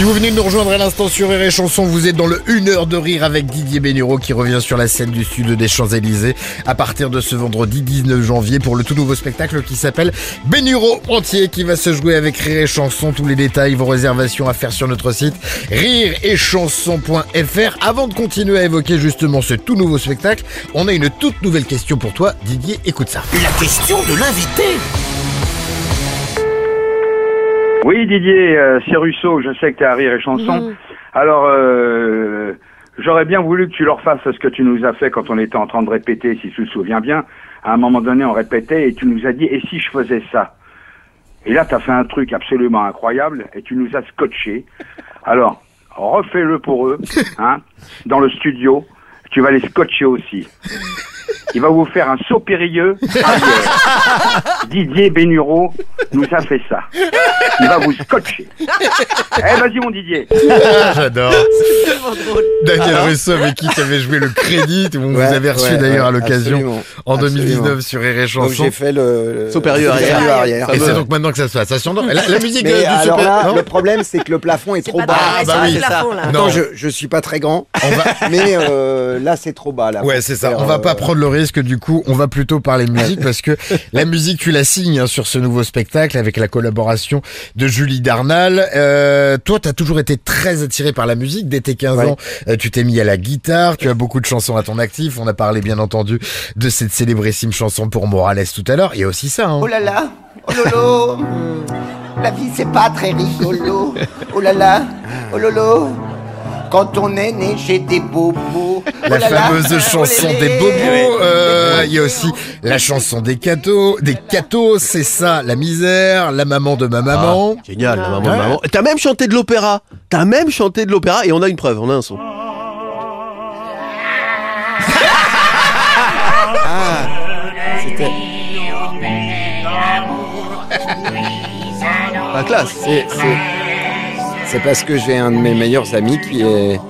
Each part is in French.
Si vous venez de nous rejoindre à l'instant sur Rire et Chanson, vous êtes dans le 1 heure de rire avec Didier Bénureau qui revient sur la scène du Sud des Champs-Élysées à partir de ce vendredi 19 janvier pour le tout nouveau spectacle qui s'appelle Bénureau entier qui va se jouer avec Rire et Chanson. Tous les détails, vos réservations à faire sur notre site rireetchanson.fr. Avant de continuer à évoquer justement ce tout nouveau spectacle, on a une toute nouvelle question pour toi. Didier, écoute ça. La question de l'invité. Oui, Didier, euh, c'est Russo, je sais que tu à Rire et Chanson. Alors, euh, j'aurais bien voulu que tu leur fasses ce que tu nous as fait quand on était en train de répéter, si tu te souviens bien. À un moment donné, on répétait et tu nous as dit, et si je faisais ça? Et là, tu as fait un truc absolument incroyable et tu nous as scotché. Alors, refais-le pour eux, hein, dans le studio. Tu vas les scotcher aussi. Il va vous faire un saut périlleux. Didier Bénureau nous a fait ça. Il va vous scotcher. Eh, vas-y, mon Didier. J'adore. Daniel Russo avec qui tu avais joué le crédit, on Ouais, vous avez reçu ouais, d'ailleurs à l'occasion en absolument. 2019 sur Rire et Donc Chanson. j'ai fait le, Supérieur arrière. Et c'est donc maintenant que ça se passe. Ça s'endort. La, la musique Mais euh, du alors super... là, non le problème c'est que le plafond est, trop bas. pareil, bah oui. le plafond, là. Non. Je, je suis pas très grand, on va... mais euh, là c'est trop bas là. Ouais, c'est ça. On va euh, pas prendre le risque du coup. On va plutôt parler musique parce que la musique, tu la signes hein, sur ce nouveau spectacle avec la collaboration de Julie Darnal. Euh, toi, t'as toujours été très attiré par la musique. Dès tes 15 Ouais. ans, euh, tu t'es mis à la guitare. Tu as beaucoup de chansons à ton actif. On a parlé bien entendu de cette célébrissime chanson pour Morales tout à l'heure. Il y a aussi ça. Hein. Oh là là, oh lolo, la vie c'est pas très rigolo. Oh là là, oh lolo, quand on est né chez des bobos. La oh là, fameuse oh chanson des bobos. Euh, Il y a aussi la chanson des cathos. Des cathos, c'est ça, la misère, la maman de ma maman. Génial, la maman de Ouais. maman. T'as même chanté de l'opéra. T'as même chanté de l'opéra et on a une preuve, on a un son. c'était- La classe. c'est- c'est- parce que j'ai un de mes meilleurs amis qui est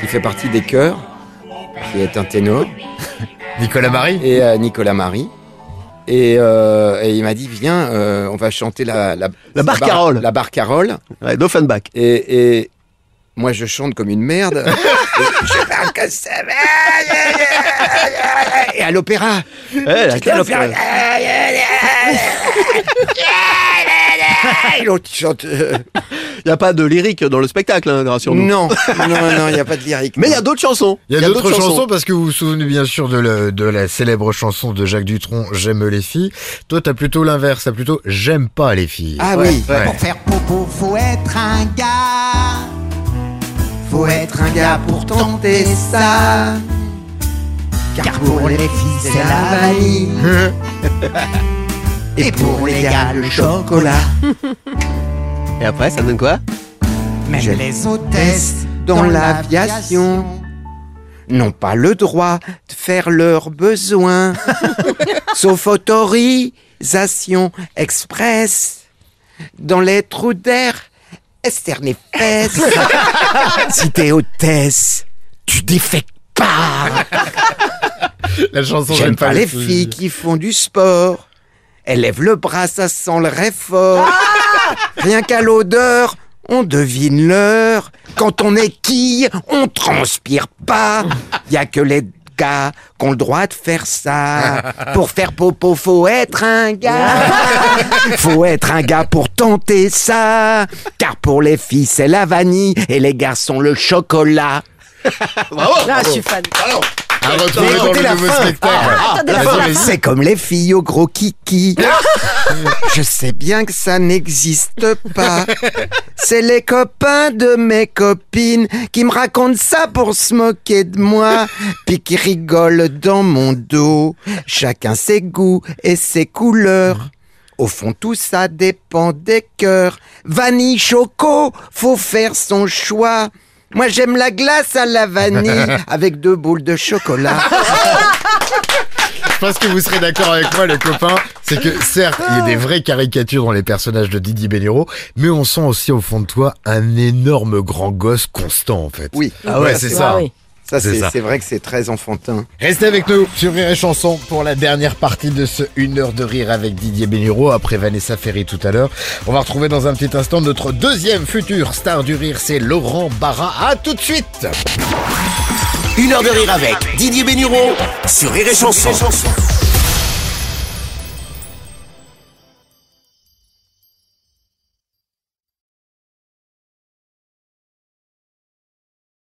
qui fait partie des chœurs, qui est un ténor, Nicolas Marie. et euh, Nicolas Marie. Et, euh, et il m'a dit viens, euh, on va chanter la la, La barcarolle. La barcarolle. Ouais, d'Offenbach. Et, et moi, je chante comme une merde. Et je parle comme ça. Et à l'opéra. l'autre il chante. euh, Y a pas de lyrique dans le spectacle, hein, rassure-nous. Non, non, non, il n'y a pas de lyrique. Mais il y a d'autres chansons. Il y a d'autres chansons parce que vous vous souvenez bien sûr de, le- de la célèbre chanson de Jacques Dutronc, J'aime les filles. Toi, t'as plutôt l'inverse, t'as plutôt J'aime pas les filles. Ah oui. Ouais. Pour faire popo, faut être un gars. Faut être un gars pour tenter ça. Car pour les filles, c'est la vanille. Et pour les gars, le chocolat. Et après, ça donne quoi Même J'aime. les hôtesses Dans l'aviation, n'ont pas le droit de faire leurs besoins, sauf autorisation express. Dans les trous d'air, Esther et fesses. si t'es hôtesse, tu défectes pas. La chanson J'aime pas les filles qui font du sport. Elles lèvent le bras, ça sent le réfort. Rien qu'à l'odeur, on devine l'heure. Quand on est quille, on transpire pas. Y a que les gars qui ont le droit de faire ça. Pour faire popo, faut être un gars. Faut être un gars pour tenter ça. Car pour les filles, c'est la vanille et les garçons, le chocolat. Là, je suis fan. À retrouver dans le nouveau spectacle. C'est comme les filles au gros kiki. Je sais bien que ça n'existe pas. C'est les copains de mes copines qui me racontent ça pour se moquer de moi, puis qui rigolent dans mon dos. Chacun ses goûts et ses couleurs. Au fond, tout ça dépend des cœurs. Vanille, choco, faut faire son choix. Moi, j'aime la glace à la vanille avec deux boules de chocolat. Je pense que vous serez d'accord avec moi, les copains. C'est que, certes, il y a des vraies caricatures dans les personnages de Didier Bénureau, mais on sent aussi au fond de toi un énorme grand gosse constant, en fait. Oui. Ah ouais, c'est ça. Ah oui. Ça, C'est vrai que c'est très enfantin. Restez avec nous sur Rire et Chanson pour la dernière partie de ce 1 heure de rire avec Didier Bénureau après Vanessa Ferry tout à l'heure. On va retrouver dans un petit instant notre deuxième futur star du rire, c'est Laurent Barra. À tout de suite Une heure de rire avec Didier Bénureau sur Rire et Chanson.